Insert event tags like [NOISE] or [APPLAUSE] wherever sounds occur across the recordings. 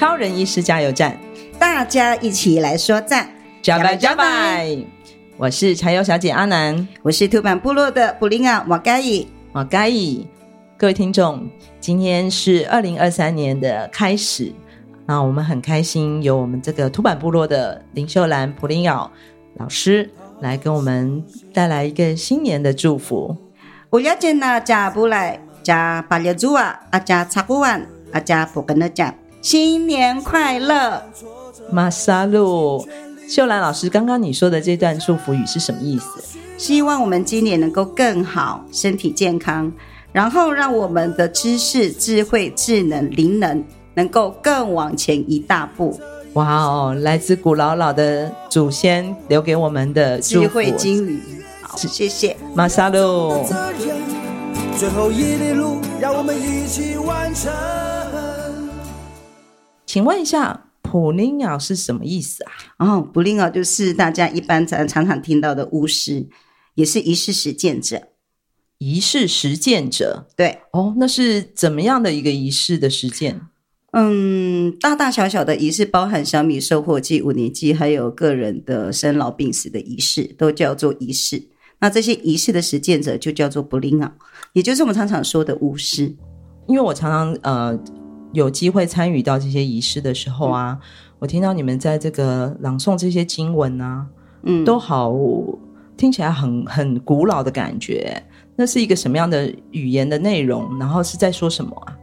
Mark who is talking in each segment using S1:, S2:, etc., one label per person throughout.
S1: 超人医师加油站，
S2: 大家一起来说赞，
S1: 加拜加拜！我是柴油小姐阿南，
S2: 我是土板部落的布林奥瓦盖伊
S1: 瓦盖伊。各位听众，今天是二零二三年的开始，那我们很开心，有我们这个土板部落的林秀兰普林奥老师。来给我们带来一个新年的祝福。
S2: 我要见那加布来加巴列祖啊，阿加查古万阿加普根的讲，新年快乐！
S1: 马萨路秀兰老师，刚刚你说的这段祝福语是什么意思？
S2: 希望我们今年能够更好，身体健康，然后让我们的知识、智慧、智能、灵能能够更往前一大步。
S1: 哇哦！来自古老老的祖先留给我们的
S2: 智慧金语，好，谢谢
S1: 马萨路。
S3: 最后一里路，让我们一起完成。
S1: 请问一下，普林鸟是什么意思啊？
S2: 哦，普林鸟就是大家一般常常常听到的巫师，也是仪式实践者。
S1: 仪式实践者，
S2: 对
S1: 哦，那是怎么样的一个仪式的实践？
S2: 嗯，大大小小的仪式，包含小米收获祭、五年祭，还有个人的生老病死的仪式，都叫做仪式。那这些仪式的实践者就叫做布林鸟，也就是我们常常说的巫师。
S1: 因为我常常呃有机会参与到这些仪式的时候啊，嗯、我听到你们在这个朗诵这些经文啊，嗯，都好听起来很很古老的感觉。那是一个什么样的语言的内容？然后是在说什么啊？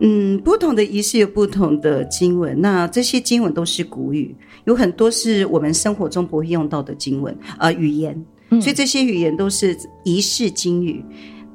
S2: 嗯，不同的仪式有不同的经文，那这些经文都是古语，有很多是我们生活中不会用到的经文，呃，语言，所以这些语言都是仪式经语。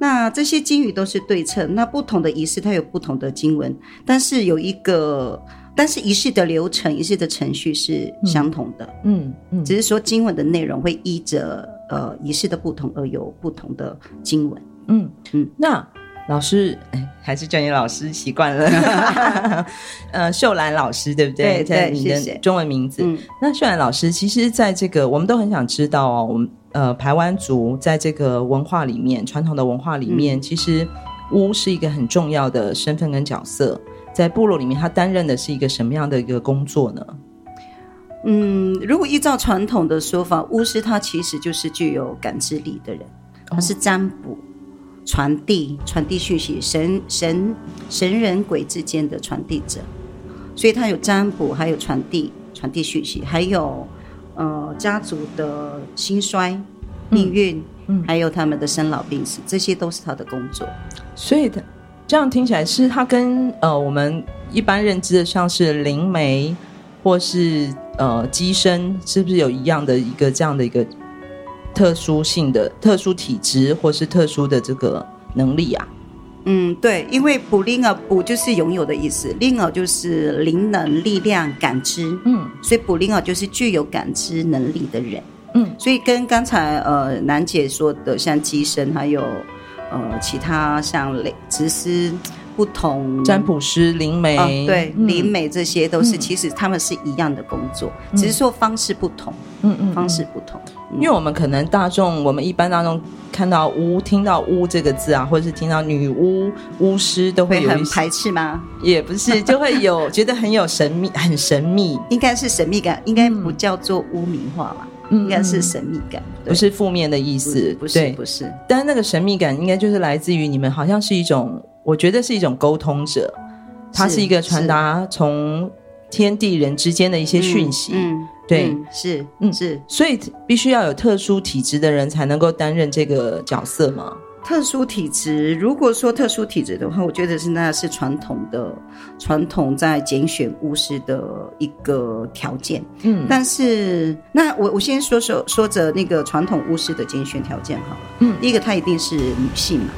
S2: 那这些经语都是对称，那不同的仪式它有不同的经文，但是有一个，但是仪式的流程、仪式的程序是相同的，嗯嗯，嗯，只是说经文的内容会依着呃仪式的不同而有不同的经文，
S1: 嗯嗯，那。老师，哎，还是叫你老师习惯了。[LAUGHS] 呃，秀兰老师，对不对？
S2: 对，
S1: 在你的中文名字。
S2: 嗯，
S1: 那秀兰老师，其实在这个，我们都很想知道哦。我们呃，排湾族在这个文化里面，传统的文化里面，嗯，其实巫是一个很重要的身份跟角色，在部落里面，他担任的是一个什么样的一个工作呢？
S2: 嗯，如果依照传统的说法，巫师他其实就是具有感知力的人，他是占卜。哦传递传递讯息，神神神人鬼之间的传递者，所以他有占卜，还有传递传递讯息，还有呃家族的兴衰命运，嗯，还有他们的生老病死，这些都是他的工作。
S1: 所以的这样听起来是他跟呃我们一般认知的像是灵媒或是呃机身，是不是有一样的一个这样的一个？特殊性的特殊体质，或是特殊的这个能力啊？
S2: 嗯，对，因为布灵奥布就是拥有的意思，灵尔就是灵能、力量、感知，嗯，所以布灵尔就是具有感知能力的人，嗯，所以跟刚才呃楠姐说的像机身，还有呃其他像雷直司。不同
S1: 占卜师、灵媒，哦、
S2: 对灵、嗯、媒这些都是，其实他们是一样的工作，嗯、只是说方式不同。嗯嗯，方式不同。
S1: 嗯、因为我们可能大众，我们一般大众看到巫、听到巫这个字啊，或者是听到女巫、巫师，都
S2: 会很排斥吗？
S1: 也不是，就会有觉得很有神秘，[LAUGHS] 很神秘。
S2: 应该是神秘感，应该不叫做污名化吧？嗯、应该是神秘感，
S1: 不是负面的意思。
S2: 不是，不是。
S1: 但是那个神秘感，应该就是来自于你们，好像是一种。我觉得是一种沟通者，它是一个传达从天地人之间的一些讯息。
S2: 嗯，嗯
S1: 对，
S2: 嗯、是，嗯是，
S1: 所以必须要有特殊体质的人才能够担任这个角色吗？
S2: 特殊体质，如果说特殊体质的话，我觉得是那是传统的传统在拣选巫师的一个条件。嗯，但是那我我先说说说着那个传统巫师的拣选条件好了。嗯，第一个她一定是女性嘛，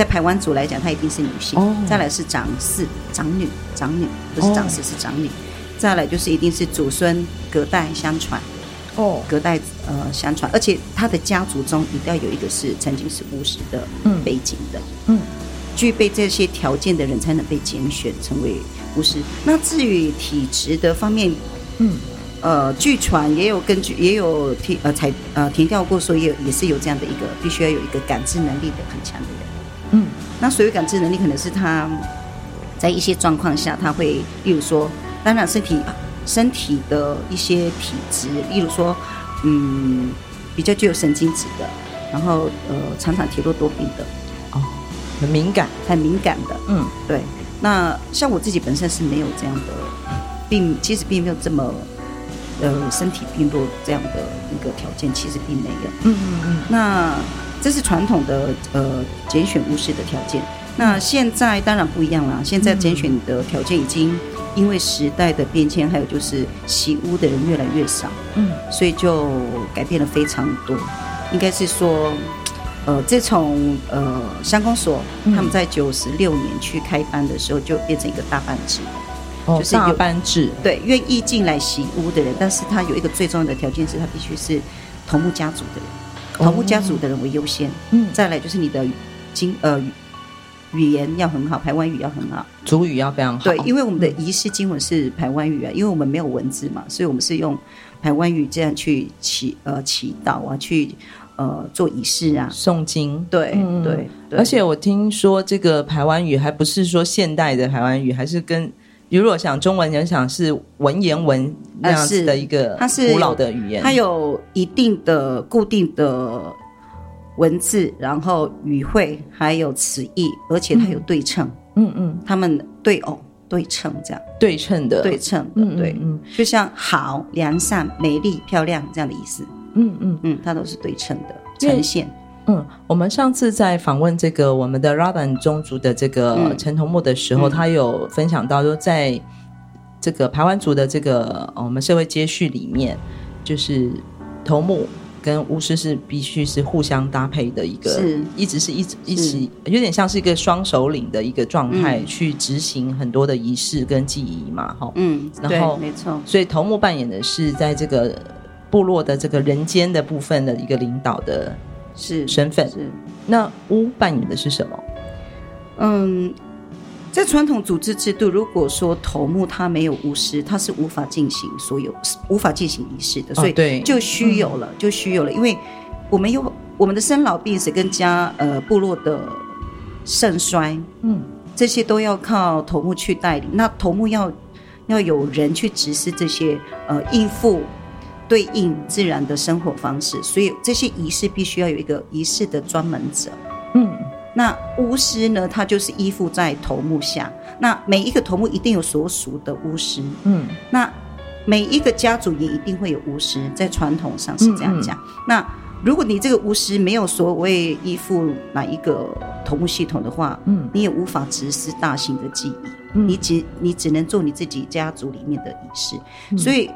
S2: 在台湾族来讲，她一定是女性。哦，再来是长嗣、长女、长女，不是长嗣是长女。哦，再来就是一定是祖孙隔代相传。哦，隔代呃相传，而且他的家族中一定要有一个是曾经是巫师的背景的，嗯，嗯，具备这些条件的人才能被拣选成为巫师。那至于体质的方面，嗯，呃，据传也有根据，也有提呃才呃提到过说，也也是有这样的一个必须要有一个感知能力的很强的人，嗯，那所谓感知能力，可能是他在一些状况下，他会，例如说，当然身体。身体的一些体质，例如说，嗯，比较具有神经质的，然后呃，常常体弱多病的，
S1: 哦，很敏感，
S2: 很敏感的，嗯，对。那像我自己本身是没有这样的，并其实并没有这么，呃，身体病弱这样的一个条件，其实并没有，嗯嗯嗯。那这是传统的呃拣选巫师的条件。那现在当然不一样啦，现在拣选的条件已经。因为时代的变迁，还有就是习巫的人越来越少，嗯，所以就改变了非常多。应该是说，呃，自从呃乡公所他们在九十六年去开班的时候，就变成一个大班制，
S1: 哦，就是大班制，
S2: 对，愿意进来习巫的人，但是他有一个最重要的条件是，他必须是头目家族的人，头目家族的人为优先，嗯，再来就是你的经呃。语言要很好，台湾语要很好，
S1: 主语要非常好。
S2: 对，因为我们的仪式经文是台湾语啊，因为我们没有文字嘛，所以我们是用台湾语这样去祈呃祈祷啊，去呃做仪式啊，
S1: 诵经。
S2: 对、嗯、对，对，
S1: 而且我听说这个台湾语还不是说现代的台湾语，还是跟如果想中文，你想是文言文那样子的一个它是古老的语言，
S2: 它有一定的固定的。文字，然后语汇，还有词义，而且它有对称。嗯嗯，他们对偶对称这样，
S1: 对称的，
S2: 对称的，嗯对，嗯，就像好、良善、美丽、漂亮这样的意思。嗯嗯嗯，它都是对称的呈现。
S1: 嗯，我们上次在访问这个我们的 Raban 宗族的这个陈头目的时候，嗯、他有分享到说，在这个排湾族的这个我们社会接续里面，就是头目。跟巫师是必须是互相搭配的一个，是。一直是一直一起，有点像是一个双首领的一个状态，去执行很多的仪式跟记忆嘛，哈，
S2: 嗯，然后没错，
S1: 所以头目扮演的是在这个部落的这个人间的部分的一个领导的是身份，是那巫扮演的是什么？
S2: 嗯。在传统组织制度，如果说头目他没有巫师，他是无法进行所有无法进行仪式的，所以对，就虚有了，就虚有了。因为我们有我们的生老病死跟家呃部落的盛衰，嗯，这些都要靠头目去带领。那头目要要有人去指示这些呃应付对应自然的生活方式，所以这些仪式必须要有一个仪式的专门者，嗯。那巫师呢？他就是依附在头目下。那每一个头目一定有所属的巫师，嗯。那每一个家族也一定会有巫师，在传统上是这样讲。嗯嗯。那如果你这个巫师没有所谓依附哪一个头目系统的话，嗯，你也无法执施大型的记忆，嗯，你只你只能做你自己家族里面的仪式。嗯。所以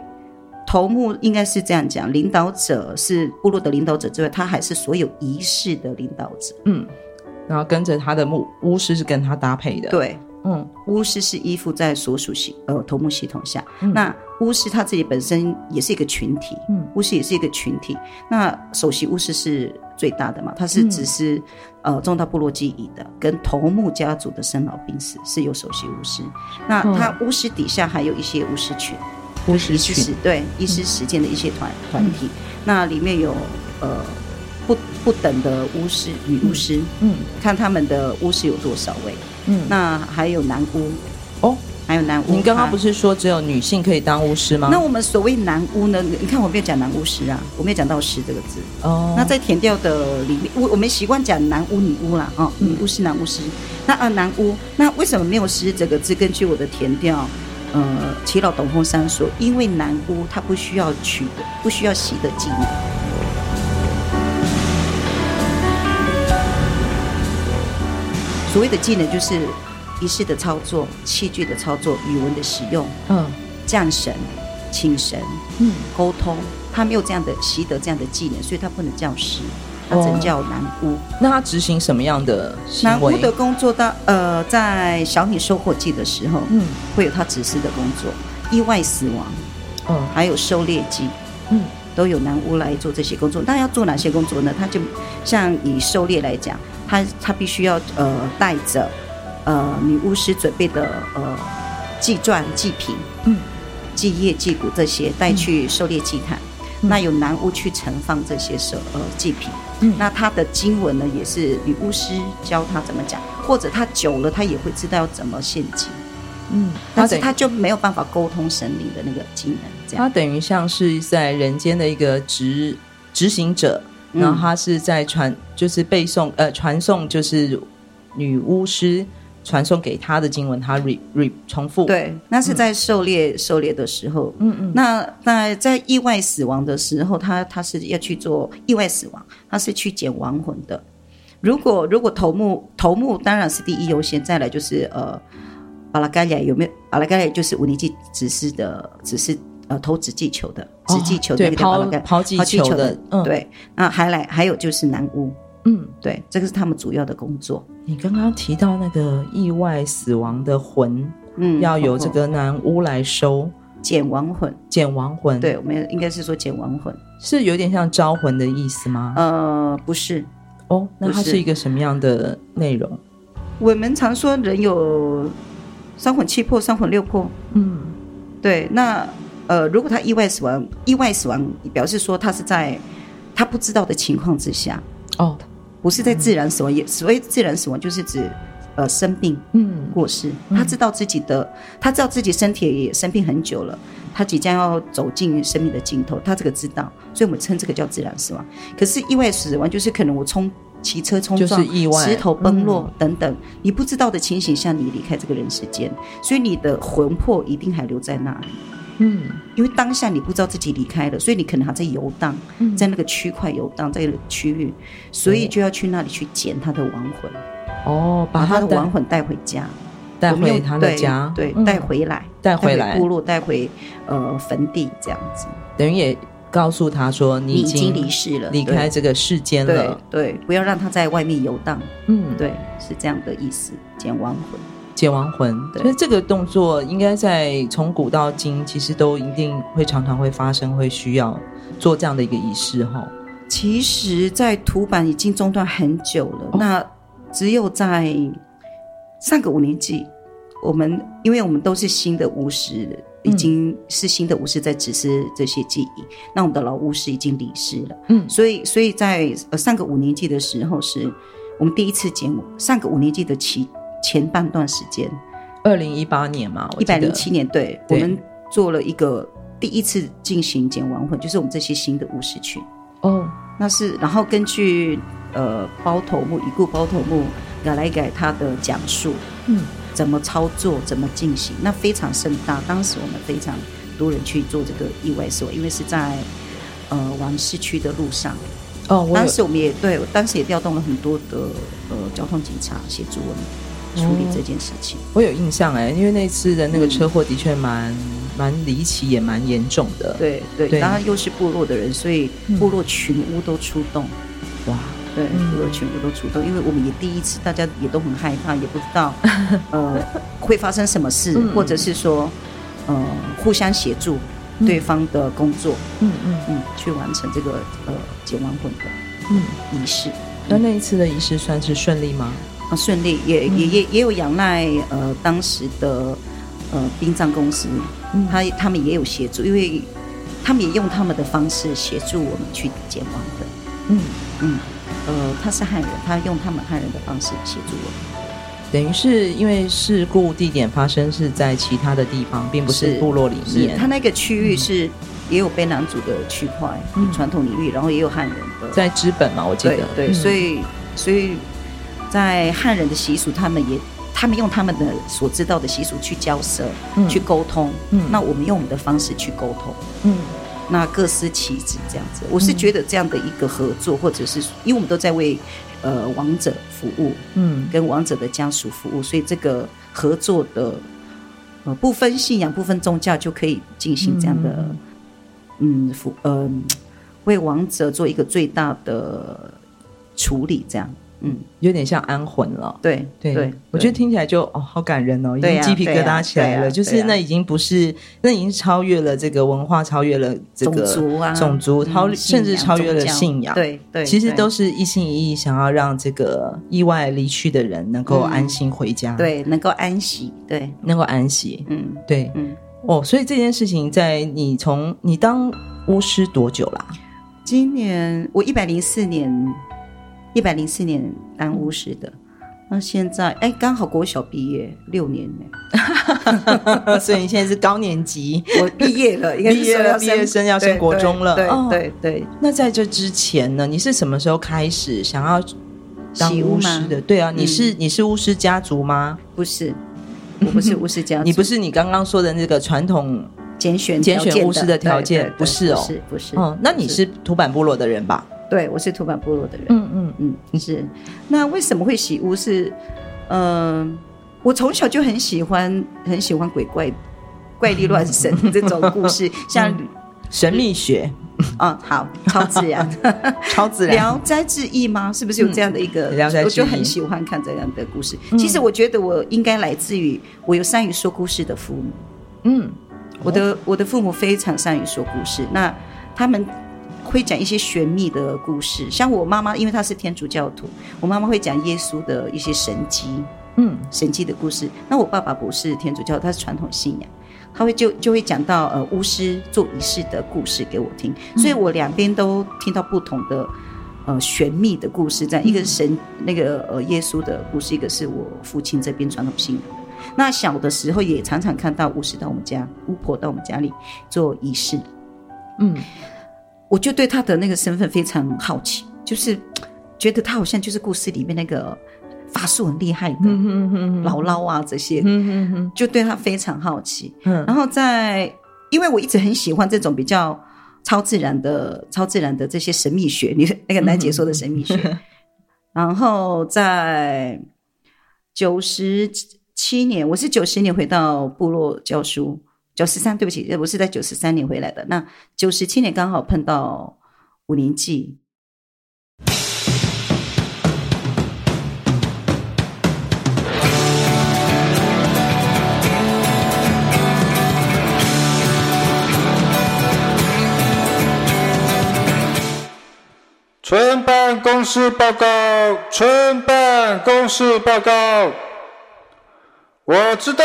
S2: 头目应该是这样讲：领导者是部落的领导者之外，他还是所有仪式的领导者，嗯。
S1: 然后跟着他的牧巫师是跟他搭配的，
S2: 对，嗯，巫师是依附在所属系呃头目系统下。嗯、那巫师他自己本身也是一个群体，嗯，巫师也是一个群体。那首席巫师是最大的嘛，他是只是、嗯、呃重大部落记忆的，跟头目家族的生老病死是有首席巫师。那他巫师底下还有一些巫师群，
S1: 巫师群
S2: 对，医师实践的一些团团体，嗯、那里面有呃。不不等的巫师女巫师，嗯，看他们的巫师有多少位，嗯，那还有男巫，
S1: 哦，
S2: 还有男巫。
S1: 你刚刚不是说只有女性可以当巫师吗？
S2: 那我们所谓男巫呢？你看我没有讲男巫师啊，我没有讲到“师”这个字。哦。那在填调的里面，我我们习惯讲男巫、女巫啦，哦，女巫师、男巫师。那啊，男巫，那为什么没有“师”这个字？根据我的填调，呃，耆老董凤山说，因为南巫他不需要取的，不需要习的技能。所谓的技能就是。仪式的操作、器具的操作、语文的使用，嗯，降神、请神，嗯，沟通，他没有这样的习得这样的技能，所以他不能叫师，他曾叫男巫。哦、
S1: 那他执行什么样的
S2: 男巫的工作？到呃，在小米收获季的时候，嗯，会有他指示的工作。意外死亡，嗯，还有狩猎季，嗯，都有男巫来做这些工作。那要做哪些工作呢？他就像以狩猎来讲，他他必须要呃带着。呃，女巫师准备的呃祭钻、祭品、嗯，祭叶、祭骨这些带去狩猎祭坛，嗯、那有男巫去盛放这些手呃祭品，嗯，那他的经文呢，也是女巫师教他怎么讲，或者他久了他也会知道要怎么献祭，嗯，但是他就没有办法沟通神灵的那个技能，这样，
S1: 他等于像是在人间的一个执执行者，然后他是在传，就是背诵呃传送，就是女巫师。传送给他的经文，他 re re 重复。
S2: 对，那是在狩猎、嗯、狩猎的时候。嗯嗯。那那在意外死亡的时候，他他是要去做意外死亡，他是去捡亡魂的。如果如果头目头目当然是第一优先，再来就是呃巴拉盖亚有没有巴拉盖亚就是五年级指示的指示呃投掷气球的掷气球的
S1: 抛抛气球的。
S2: 嗯，对。那还来还有就是南巫。嗯，对，这个是他们主要的工作。
S1: 你刚刚提到那个意外死亡的魂，嗯，要由这个男巫来收，
S2: 捡亡魂，
S1: 捡亡魂。
S2: 对，我们应该是说捡亡魂，
S1: 是有点像招魂的意思吗？
S2: 呃，不是。
S1: 哦，那它是一个什么样的内容？
S2: 我们常说人有三魂七魄，三魂六魄。嗯，对。那呃，如果他意外死亡，意外死亡表示说他是在他不知道的情况之下。哦。不是在自然死亡，也所谓自然死亡就是指，呃，生病，嗯，过世。他知道自己的，他知道自己身体也生病很久了，他即将要走进生命的尽头，他这个知道，所以我们称这个叫自然死亡。可是意外死亡就是可能我冲骑车冲撞，就是意外，石头崩落等等，你不知道的情形下你离开这个人世间，所以你的魂魄一定还留在那里。嗯，因为当下你不知道自己离开了，所以你可能还在游荡，在那个区块游荡，在那个区域，所以就要去那里去捡他的亡魂。
S1: 哦，
S2: 把他的亡魂带回家，
S1: 带回他的家，
S2: 对，带回来，
S1: 带回来
S2: 部落，带回呃坟地这样子。
S1: 等于也告诉他说，你已经
S2: 离世了，
S1: 离开这个世间了。
S2: 对，不要让他在外面游荡。嗯，对，是这样的意思，捡亡魂。
S1: 捡亡魂，所以这个动作应该在从古到今，其实都一定会常常会发生，会需要做这样的一个仪式哈。
S2: 其实，在土版已经中断很久了，哦、那只有在上个五年级，我们因为我们都是新的巫师，已经是新的巫师在指示这些记忆，嗯、那我们的老巫师已经离世了，嗯，所以所以在呃上个五年级的时候，是我们第一次捡上个五年级的期。前半段时间，
S1: 二零一八年嘛，
S2: 一百零七年，对，对我们做了一个第一次进行捡亡魂，就是我们这些新的巫师群。哦，那是然后根据呃包头目已故包头目改来改他的讲述，嗯，怎么操作，怎么进行，那非常盛大。当时我们非常多人去做这个意外死亡，因为是在呃往市区的路上。哦，当时我们也对，当时也调动了很多的呃交通警察协助我们。处理这件事情，
S1: 我有印象哎，因为那次的那个车祸的确蛮蛮离奇，也蛮严重的。
S2: 对对，当然又是部落的人，所以部落群屋都出动。哇，对，部落群屋都出动，因为我们也第一次，大家也都很害怕，也不知道 [LAUGHS] 呃会发生什么事，或者是说呃互相协助对方的工作，嗯嗯。嗯，去完成这个呃捡完魂的嗯。仪式。
S1: 那那一次的仪式算是顺利吗？
S2: 啊，顺利也也也也有仰赖呃当时的呃殡葬公司，嗯、他他们也有协助，因为他们也用他们的方式协助我们去捡亡的。嗯嗯，呃，他是汉人，他用他们汉人的方式协助我们。
S1: 等于是因为事故地点发生是在其他的地方，并不是部落里面。
S2: 他那个区域是也有卑南族的区块，嗯、传统领域，然后也有汉人的，
S1: 在资本嘛，我记得。
S2: 对，所以所以在汉人的习俗，他们也他们用他们的所知道的习俗去交涉、嗯、去沟通。嗯，那我们用我们的方式去沟通。嗯，那各司其职这样子。我是觉得这样的一个合作，或者是因为我们都在为。呃，王者服务，嗯，跟王者的家属服务，所以这个合作的，呃，不分信仰、不分宗教，就可以进行这样的，嗯，服，嗯、呃，为王者做一个最大的处理，这样。嗯，有点像安魂了。对对对，我觉得听起来就哦，好感人哦，已经鸡皮疙瘩起来了。就是那已经不是，那已经超越了这个文化，超越了这个种族啊，种族超甚至超越了信仰。对对，其实都是一心一意想要让这个意外离去的人能够安心回家，对，能够安息，对，
S1: 能够安息。嗯，对，嗯，哦，所以这件事情在你从你当巫师多久啦？
S2: 今年我一百零四年。一百零四年当巫师的，那现在哎，刚好国小毕业六年
S1: 呢，[LAUGHS] 所以你现在是高年级，
S2: 我毕业了，[LAUGHS]
S1: 毕业了，毕业生要升国中了，
S2: 对对对。
S1: 那在这之前呢，你是什么时候开始想要当巫师的？对啊，你是你是巫师家族吗？
S2: 不是，我不是巫师家族，[LAUGHS]
S1: 你不是你刚刚说的那个传统
S2: 拣选
S1: 拣选巫师的条件，不是哦，
S2: 是不是？
S1: 哦，那你是土坂部落的人吧？
S2: 对，我是土坂部落的人。嗯嗯嗯，是。那为什么会喜屋？是，嗯、呃，我从小就很喜欢，很喜欢鬼怪、怪力乱神这种故事，[LAUGHS] 像、嗯、
S1: 神秘学。
S2: 嗯，[LAUGHS] 好，超自然，[LAUGHS]
S1: 超自然。
S2: 聊斋志异吗？是不是有这样的一个？我就很喜欢看这样的故事。嗯、其实我觉得我应该来自于我有善于说故事的父母。嗯，我的我的父母非常善于说故事。那他们。会讲一些玄秘的故事，像我妈妈，因为她是天主教徒，我妈妈会讲耶稣的一些神迹，嗯，神迹的故事。那我爸爸不是天主教，他是传统信仰，他会就就会讲到呃巫师做仪式的故事给我听，所以我两边都听到不同的呃玄秘的故事，这样一个是神那个呃耶稣的故事，一个是我父亲这边传统信仰的。那小的时候也常常看到巫师到我们家，巫婆到我们家里做仪式，嗯。我就对他的那个身份非常好奇，就是觉得他好像就是故事里面那个法术很厉害的姥姥啊，这些，就对他非常好奇。然后在，因为我一直很喜欢这种比较超自然的、超自然的这些神秘学，你那个南姐说的神秘学。[LAUGHS] 然后在九十七年，我是九十年回到部落教书。九十三，对不起，我是在九十三年回来的。那九十七年刚好碰到五年祭，
S4: 村办公室报告，村办公室报告，我知道。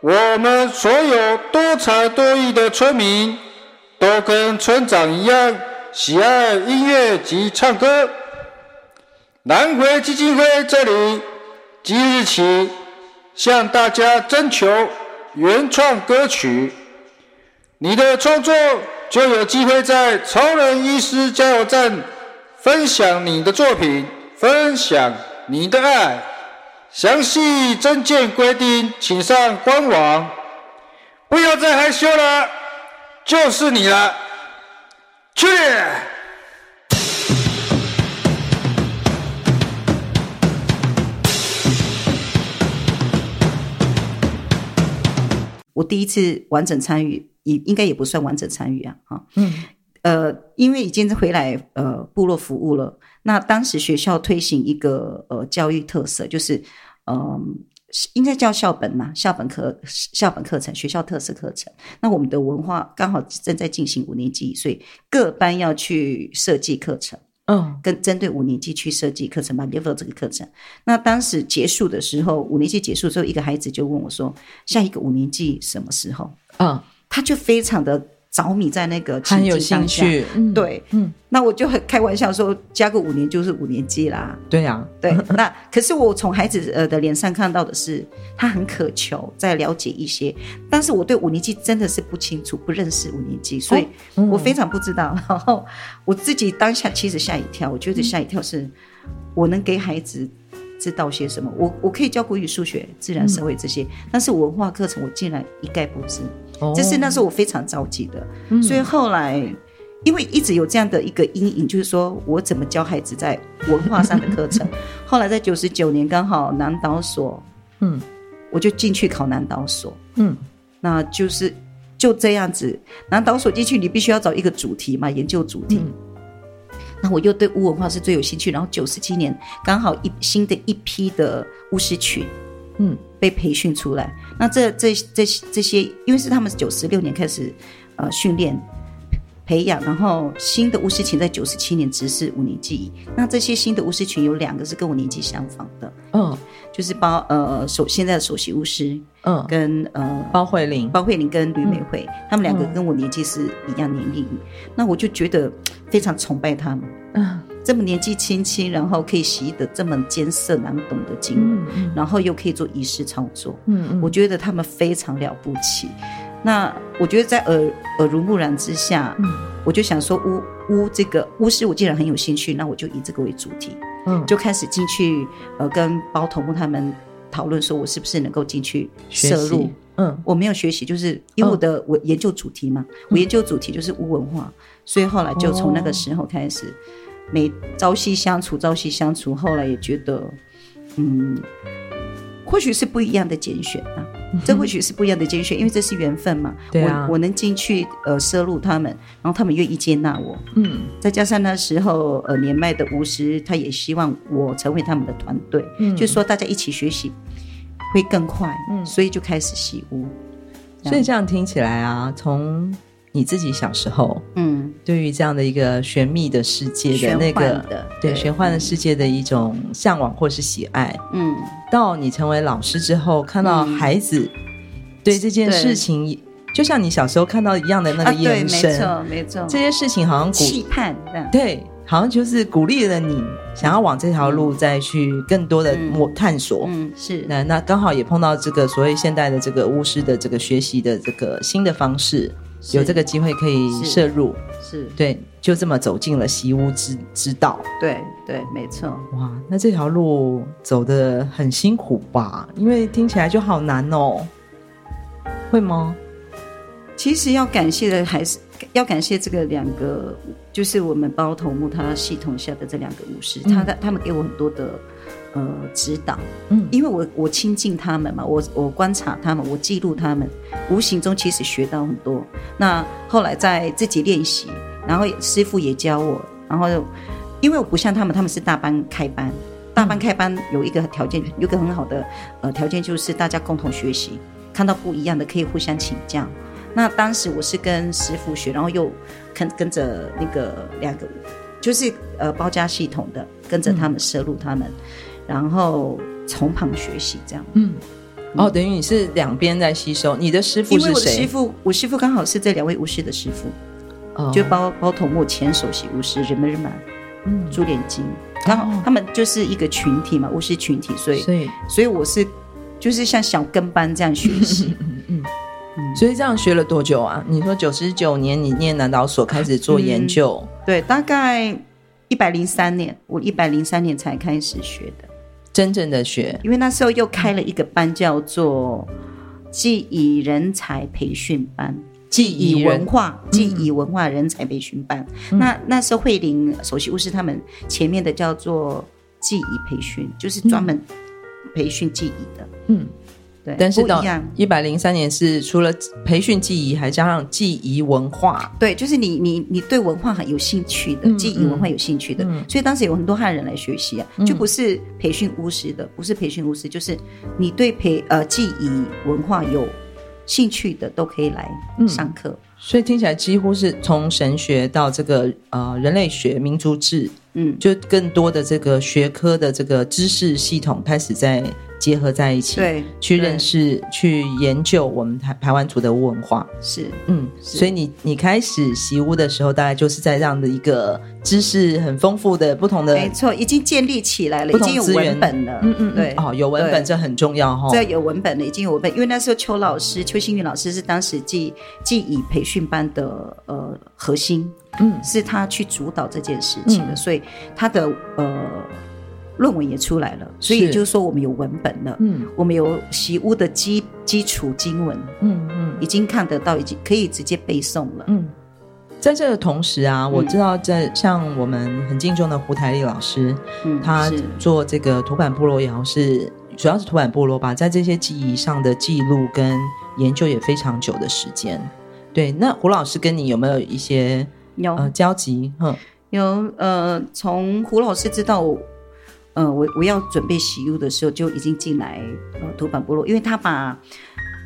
S4: 我们所有多才多艺的村民，都跟村长一样喜爱音乐及唱歌。南回基金会这里即日起向大家征求原创歌曲，你的创作就有机会在超人医师加油站分享你的作品，分享你的爱。详细证件规定，请上官网。不要再害羞了，就是你了，去！
S2: 我第一次完整参与，也应该也不算完整参与啊，哈，嗯，呃，因为已经回来呃部落服务了。那当时学校推行一个呃教育特色，就是。嗯，应该叫校本嘛，校本课校本课程，学校特色课程。那我们的文化刚好正在进行五年级，所以各班要去设计课程，嗯，跟针对五年级去设计课程嘛，level 这个课程。那当时结束的时候，五年级结束之后，一个孩子就问我说：“下一个五年级什么时候？”嗯，他就非常的着迷在那个
S1: 很有兴趣，
S2: 嗯、对，嗯，那我就很开玩笑说，加个五年就是五年级啦。
S1: 对呀、啊，
S2: 对。那可是我从孩子呃的脸上看到的是，他很渴求在了解一些，但是我对五年级真的是不清楚，不认识五年级，所以我非常不知道。哦嗯、然后我自己当下其实吓一跳，我觉得吓一跳是，我能给孩子知道些什么？我我可以教国语、数学、自然、社会这些，嗯、但是文化课程我竟然一概不知。这是那时候我非常着急的，嗯、所以后来因为一直有这样的一个阴影，就是说我怎么教孩子在文化上的课程。[LAUGHS] 后来在九十九年刚好南岛所，嗯，我就进去考南岛所，嗯，那就是就这样子，南岛所进去你必须要找一个主题嘛，研究主题。嗯、那我又对巫文化是最有兴趣，然后九十七年刚好一新的一批的巫师群。嗯，被培训出来，那这这这这些，因为是他们九十六年开始，呃，训练培养，然后新的巫师群在九十七年执事五年级，那这些新的巫师群有两个是跟我年纪相仿的，嗯，就是包呃首现在的首席巫师，嗯，跟呃
S1: 包慧玲，
S2: 包慧玲跟吕美惠，嗯、他们两个跟我年纪是一样年龄，嗯、那我就觉得非常崇拜他们，嗯。这么年纪轻轻，然后可以习得这么艰涩难懂的经文，然后又可以做仪式操作，嗯嗯、我觉得他们非常了不起。那我觉得在耳耳濡目染之下，嗯、我就想说巫巫这个巫师，我既然很有兴趣，那我就以这个为主题，嗯、就开始进去呃跟包头目他们讨论，说我是不是能够进去摄入。嗯，我没有学习，就是因为我的、嗯、我研究主题嘛，我研究主题就是巫文化，所以后来就从那个时候开始。哦每朝夕相处，朝夕相处，后来也觉得，嗯，或许是不一样的拣选啊，嗯、这或许是不一样的拣选，因为这是缘分嘛。对啊，我我能进去呃摄入他们，然后他们愿意接纳我，嗯，再加上那时候呃年迈的巫师，他也希望我成为他们的团队，嗯，就是说大家一起学习会更快，嗯，所以就开始习巫。
S1: 所以这样听起来啊，从。你自己小时候，嗯，对于这样的一个玄秘的世界的那个，对。玄幻的世界的一种向往或是喜爱，嗯，到你成为老师之后，看到孩子对这件事情，就像你小时候看到一样的那个眼神，没错，没错，这些事情好像
S2: 期盼，
S1: 对，好像就是鼓励了你想要往这条路再去更多的摸探索，嗯，是，那那刚好也碰到这个所谓现代的这个巫师的这个学习的这个新的方式。有这个机会可以摄入，是，是对，就这么走进了习巫之之道。
S2: 对对，没错。
S1: 哇，那这条路走的很辛苦吧？因为听起来就好难哦。会吗？
S2: 其实要感谢的还是要感谢这个两个，就是我们包头目他系统下的这两个巫师，嗯、他的他们给我很多的。呃，指导，嗯，因为我我亲近他们嘛，我我观察他们，我记录他们，无形中其实学到很多。那后来在自己练习，然后师傅也教我，然后因为我不像他们，他们是大班开班，大班开班有一个条件，有一个很好的呃条件就是大家共同学习，看到不一样的可以互相请教。那当时我是跟师傅学，然后又跟跟着那个两个，就是呃包家系统的，跟着他们摄入他们。嗯然后从旁学习，这样。嗯，
S1: 哦，等于你是两边在吸收。你的师傅是谁？因为
S2: 我的师傅，我师傅刚好是这两位巫师的师傅，哦，就包包头目前首席巫师人们人们，嗯，朱脸金，然后他们就是一个群体嘛，巫师群体，所以所以所以我是就是像小跟班这样学习，[LAUGHS] 嗯嗯
S1: 嗯，所以这样学了多久啊？你说九十九年你念南岛所开始做研究，
S2: 嗯，对，大概一百零三年，我一百零三年才开始学的。
S1: 真正的学，
S2: 因为那时候又开了一个班，叫做记忆人才培训班，记忆文化记忆文化人才培训班。嗯、那那时候慧玲首席巫师他们前面的叫做记忆培训，就是专门培训记忆的。嗯。对，
S1: 但是到一百零三年是除了培训记忆，还加上记忆文化。
S2: 对，就是你你你对文化很有兴趣的，嗯、记忆文化有兴趣的，嗯、所以当时有很多汉人来学习啊，嗯、就不是培训巫师的，不是培训巫师，就是你对培呃记忆文化有兴趣的都可以来上课。嗯、
S1: 所以听起来几乎是从神学到这个呃人类学、民族志，嗯，就更多的这个学科的这个知识系统开始在。结合在一起，
S2: 对，
S1: 去认识、去研究我们台排湾族的文化。
S2: 是，
S1: 嗯，所以你你开始习巫的时候，大概就是在这样的一个知识很丰富的不同的，
S2: 没错，已经建立起来了，已经有文本了。嗯嗯，对，
S1: 哦，有文本这很重要哈。
S2: 这有文本了，已经有文本，因为那时候邱老师邱新宇老师是当时记记忆培训班的呃核心，嗯，是他去主导这件事情的，嗯、所以他的呃。论文也出来了，所以就是说我们有文本了，嗯，我们有习巫的基基础经文，嗯嗯，已经看得到，已经可以直接背诵了，嗯。
S1: 在这个同时啊，我知道在像我们很敬重的胡台丽老师，嗯，他做这个土版部落也好，是主要是土版部落吧，在这些记忆上的记录跟研究也非常久的时间。对，那胡老师跟你有没有一些有呃交集？嗯，
S2: 有呃，从胡老师知道。嗯，我我要准备习巫的时候就已经进来呃土坂部落，因为他把，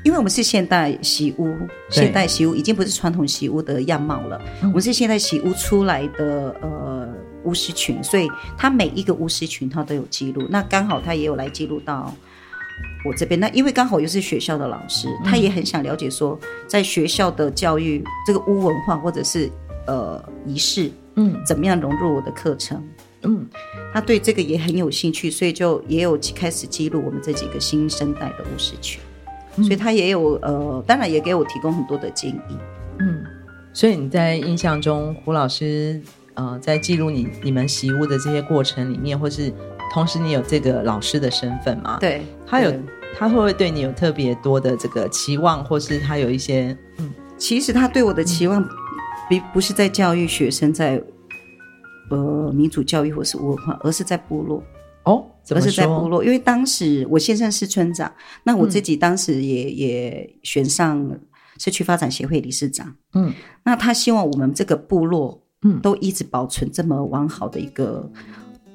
S2: 因为我们是现代洗屋，现代洗屋已经不是传统洗屋的样貌了，嗯、我们是现代洗屋出来的呃巫师群，所以他每一个巫师群他都有记录，那刚好他也有来记录到我这边，那因为刚好又是学校的老师，他也很想了解说在学校的教育这个巫文化或者是呃仪式，嗯，怎么样融入我的课程。嗯，他对这个也很有兴趣，所以就也有开始记录我们这几个新生代的巫师群，嗯、所以他也有呃，当然也给我提供很多的建议。
S1: 嗯，所以你在印象中，胡老师呃，在记录你你们习巫的这些过程里面，或是同时你有这个老师的身份吗？
S2: 对，
S1: 他有，他会不会对你有特别多的这个期望，或是他有一些嗯，
S2: 其实他对我的期望，并不是在教育学生在。呃，民主教育或是文化，而是在部落。
S1: 哦，
S2: 而是在部落，因为当时我先生是村长，那我自己当时也、嗯、也选上社区发展协会理事长，嗯，那他希望我们这个部落，嗯，都一直保存这么完好的一个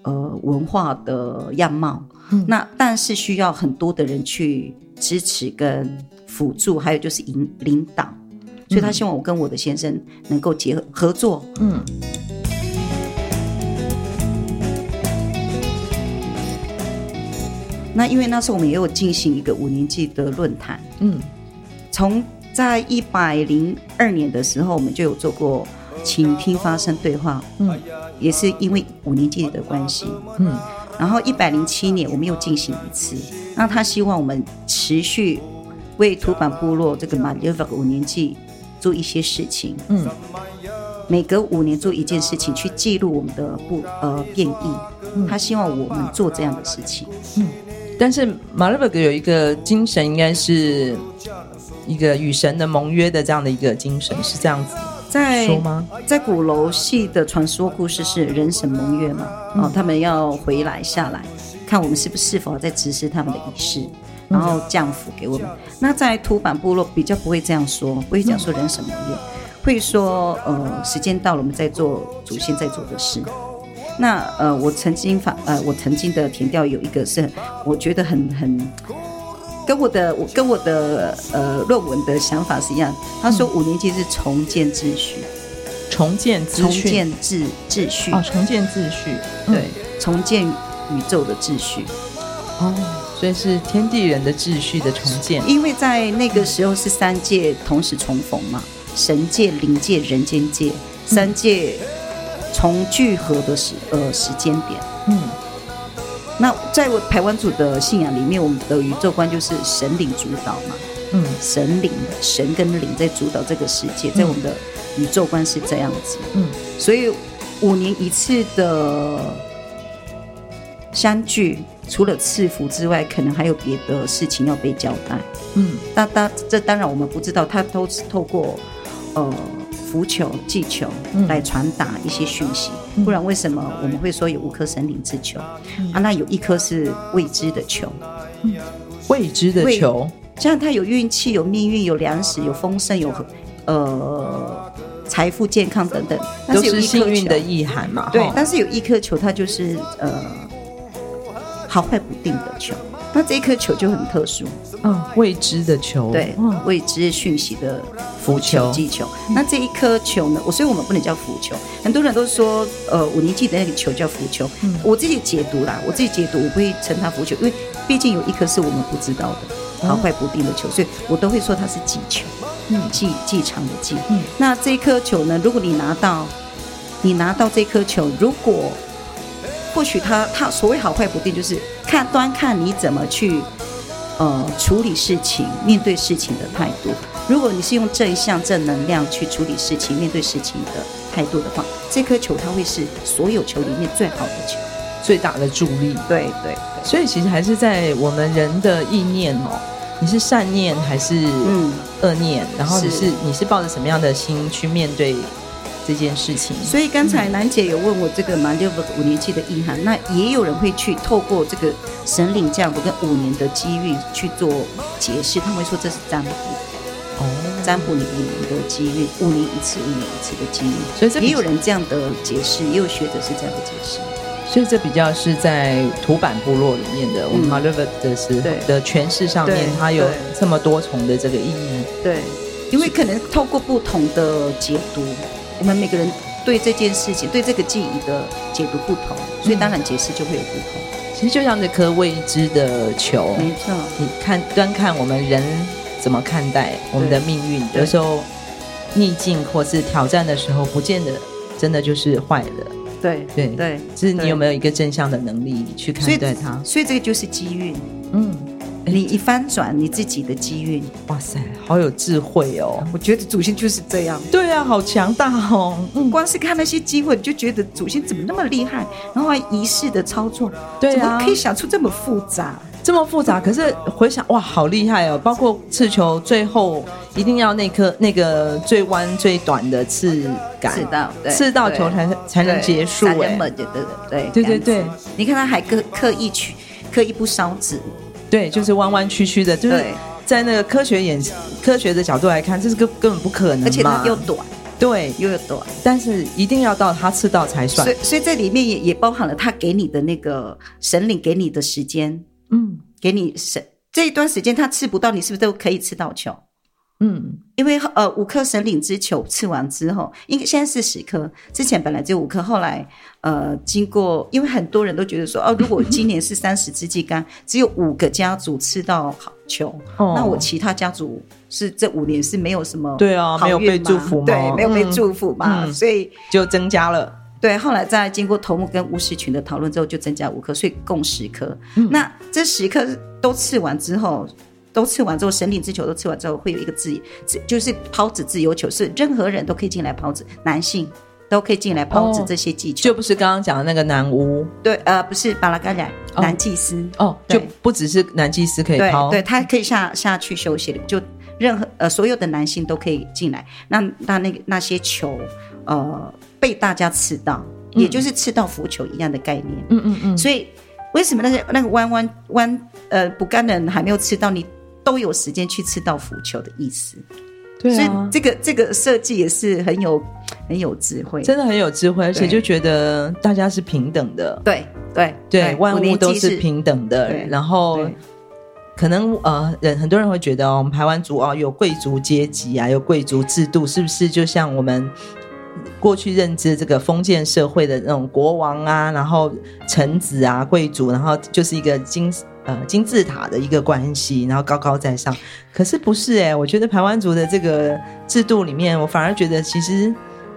S2: 呃文化的样貌，嗯，那但是需要很多的人去支持跟辅助，还有就是引领导，所以他希望我跟我的先生能够结合合作，嗯。那因为那时候我们也有进行一个五年级的论坛，嗯，从在一百零二年的时候，我们就有做过倾听发声对话，嗯，也是因为五年级的关系，嗯，然后一百零七年我们又进行一次，那他希望我们持续为土坂部落这个马列瓦五年纪做一些事情，嗯，每隔五年做一件事情去记录我们的不呃变异，嗯，他希望我们做这样的事情，嗯。
S1: 但是马勒伯格有一个精神，应该是一个与神的盟约的这样的一个精神，是这样子在说吗？
S2: 在鼓楼戏的传说故事是人神盟约嘛？嗯、哦，他们要回来下来，看我们是不是否在实施他们的仪式，然后降服给我们。嗯、那在土版部落比较不会这样说，不会讲说人神盟约，嗯、会说呃时间到了，我们在做祖先在做的事。那呃，我曾经发呃，我曾经的填调有一个是，我觉得很很跟我的我跟我的呃论文的想法是一样。他说五年级是重建秩序，
S1: 重建秩序，
S2: 重建秩秩序
S1: 哦，重建秩序，
S2: 对，重建宇宙的秩序。
S1: 哦，所以是天地人的秩序的重建。
S2: 因为在那个时候是三界同时重逢嘛，神界、灵界、人间界三界。从聚合的时呃时间点，嗯，那在我台湾族的信仰里面，我们的宇宙观就是神灵主导嘛，嗯，神灵神跟灵在主导这个世界，在我们的宇宙观是这样子，嗯，所以五年一次的相聚，除了赐福之外，可能还有别的事情要被交代，嗯，那当这当然我们不知道，他都是透过呃。符球、祭球来传达一些讯息，嗯、不然为什么我们会说有五颗神灵之球？嗯、啊，那有一颗是未知的球，
S1: 嗯、未知的球，
S2: 像它有运气、有命运、有粮食、有丰盛、有呃财富、健康等等，
S1: 都是幸运的意涵嘛？
S2: 对，但是有一颗球，它就是呃好坏不定的球。那这一颗球就很特殊，
S1: 嗯，未知的球，
S2: 对，嗯、未知讯息的浮球、祭球。那这一颗球呢？我所以我们不能叫浮球。很多人都说，呃，五年级的那个球叫浮球。嗯、我自己解读啦，我自己解读，我不会称它浮球，因为毕竟有一颗是我们不知道的好坏不定的球，所以我都会说它是忌球，嗯，忌忌长的忌。嗯，那这颗球呢，如果你拿到，你拿到这颗球，如果或许他他所谓好坏不定，就是看端看你怎么去呃处理事情、面对事情的态度。如果你是用正向正能量去处理事情、面对事情的态度的话，这颗球它会是所有球里面最好的球，
S1: 最大的助力。
S2: 对对，对，
S1: 所以其实还是在我们人的意念哦，你是善念还是嗯恶念？然后你是，是你是抱着什么样的心去面对这件事情？
S2: 所以刚才兰姐有问我这个马六五年期的意涵，那也有人会去透过这个神领降福跟五年的机遇去做解释，他们会说这是占卜。哦，占卜你五年的机遇，五年一次，五年一次的机遇，所以这也有人这样的解释，也有学者是这样的解释。
S1: 所以这比较是在土版部落里面的，嗯、我们马六甲的是的诠释上面，它有这么多重的这个意义。
S2: 对，因为可能透过不同的解读，我们每个人对这件事情、对这个记忆的解读不同，所以当然解释就会有不同。
S1: 嗯、其实就像这颗未知的球，
S2: 没错，
S1: 你看端看我们人。怎么看待我们的命运？有时候逆境或是挑战的时候，不见得真的就是坏的。
S2: 对对对，
S1: 就是你有没有一个正向的能力去看待它？
S2: 所以这个就是机遇。嗯，你一翻转你自己的机运，
S1: 哇塞，好有智慧哦！
S2: 我觉得祖先就是这样。
S1: 对啊，好强大哦！
S2: 嗯，光是看那些机会，你就觉得祖先怎么那么厉害，然后还仪式的操作，对啊，怎么可以想出这么复杂？
S1: 这么复杂，可是回想哇，好厉害哦！包括刺球最后一定要那颗那个最弯最短的刺杆，
S2: 刺到
S1: 刺到球才才能结束。哎，
S2: 对对对对对对，你看他还刻刻意去刻意不烧纸，
S1: 对，就是弯弯曲曲的，就是在那个科学眼科学的角度来看，这是根根本不可能，
S2: 而且它又短，
S1: 对，
S2: 又有短，
S1: 但是一定要到他吃到才算。
S2: 所以所以这里面也也包含了他给你的那个神灵给你的时间。嗯，给你神这一段时间，他吃不到你，是不是都可以吃到球？嗯，因为呃五颗神灵之球吃完之后，应该现在是十颗，之前本来只有五颗，后来呃经过，因为很多人都觉得说，哦，如果今年是 [LAUGHS] 三十支祭竿，只有五个家族吃到好球，哦，那我其他家族是这五年是没有什么
S1: 对啊，没有被祝福吗？
S2: 对，没有被祝福嘛，嗯，所以
S1: 就增加了。
S2: 对，后来在经过头目跟巫师群的讨论之后，就增加五颗，所以共十颗。嗯、那这十颗都刺完之后，都吃完之后，神灵之球都吃完之后，会有一个自，就是抛掷自由球，是任何人都可以进来抛掷，男性都可以进来抛掷这些技巧，
S1: 哦，就不是刚刚讲的那个男巫。
S2: 对，呃，不是巴拉嘎雅男祭司
S1: 哦，就不只是男祭司可以抛，
S2: 对，对他可以下下去休息的，就任何呃所有的男性都可以进来。那那那那些球，呃。被大家吃到，也就是吃到浮球一样的概念。嗯嗯嗯。所以为什么那个那个弯弯弯呃不干的人还没有吃到你，都有时间去吃到浮球的意思？对啊。所以这个这个设计也是很有很有智慧，
S1: 真的很有智慧，而且就觉得大家是平等的。
S2: 对对
S1: 对，万物都是平等的。然后可能呃人很多人会觉得哦，我们台湾族哦有贵族阶级啊，有贵族制度，是不是就像我们？过去认知这个封建社会的那种国王啊，然后臣子啊、贵族，然后就是一个金呃金字塔的一个关系，然后高高在上。可是不是哎、欸，我觉得排湾族的这个制度里面，我反而觉得其实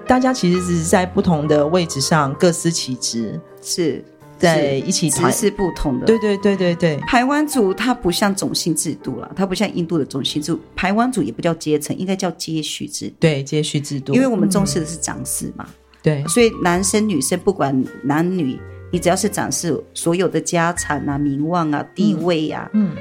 S1: 大家其实只是在不同的位置上各司其职，
S2: 是。
S1: 在一起只
S2: 是不同的，
S1: 对对对对对。
S2: 排湾族它不像种姓制度了，它不像印度的种姓制度。排湾族也不叫阶层，应该叫接续制度。
S1: 对，接续制度，
S2: 因为我们重视的是长子嘛。
S1: 对，
S2: 所以男生女生不管男女，你只要是展示，所有的家产啊、名望啊、地位啊、嗯，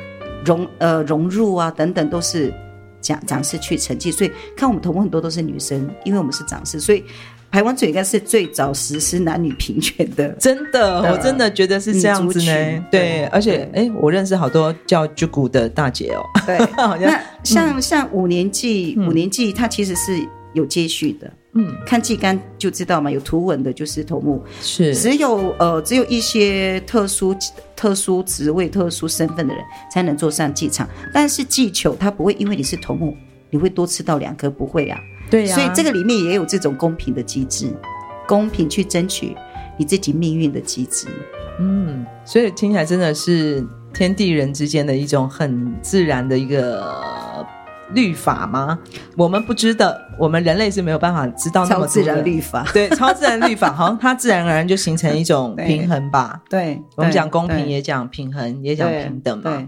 S2: 融呃融入啊等等，都是展展示去成绩。所以看我们头目很多都是女生，因为我们是展示，所以。台湾族应该是最早实施男女平权的，[LAUGHS]
S1: 真的，我真的觉得是这样子呢。对，而且，哎，我认识好多叫居古的大姐哦。
S2: 对，[LAUGHS] 那像像五年级，五年级它其实是有接续的。嗯，看祭竿就知道嘛，有图文的就是头目，
S1: 是
S2: 只有呃只有一些特殊特殊职位、特殊身份的人才能坐上祭场，但是祭球它不会因为你是头目，你会多吃到两颗，不会啊。
S1: 对呀、啊，
S2: 所以这个里面也有这种公平的机制，公平去争取你自己命运的机制。
S1: 嗯，所以听起来真的是天地人之间的一种很自然的一个律法吗？我们不知道，我们人类是没有办法知道那么
S2: 自然律法。
S1: 对，超自然律法，[LAUGHS] 好像它自然而然就形成一种平衡吧。
S2: 对，对
S1: 我们讲公平，也讲平衡，也讲平等嘛。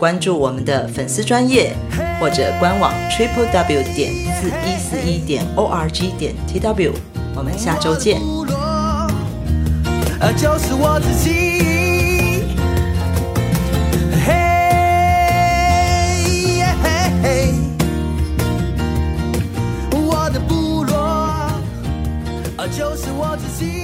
S1: 关注我们的粉丝专业，或者官网 triple w 点四一四一点 o r g 点 t w。我们下周见。就是我自己。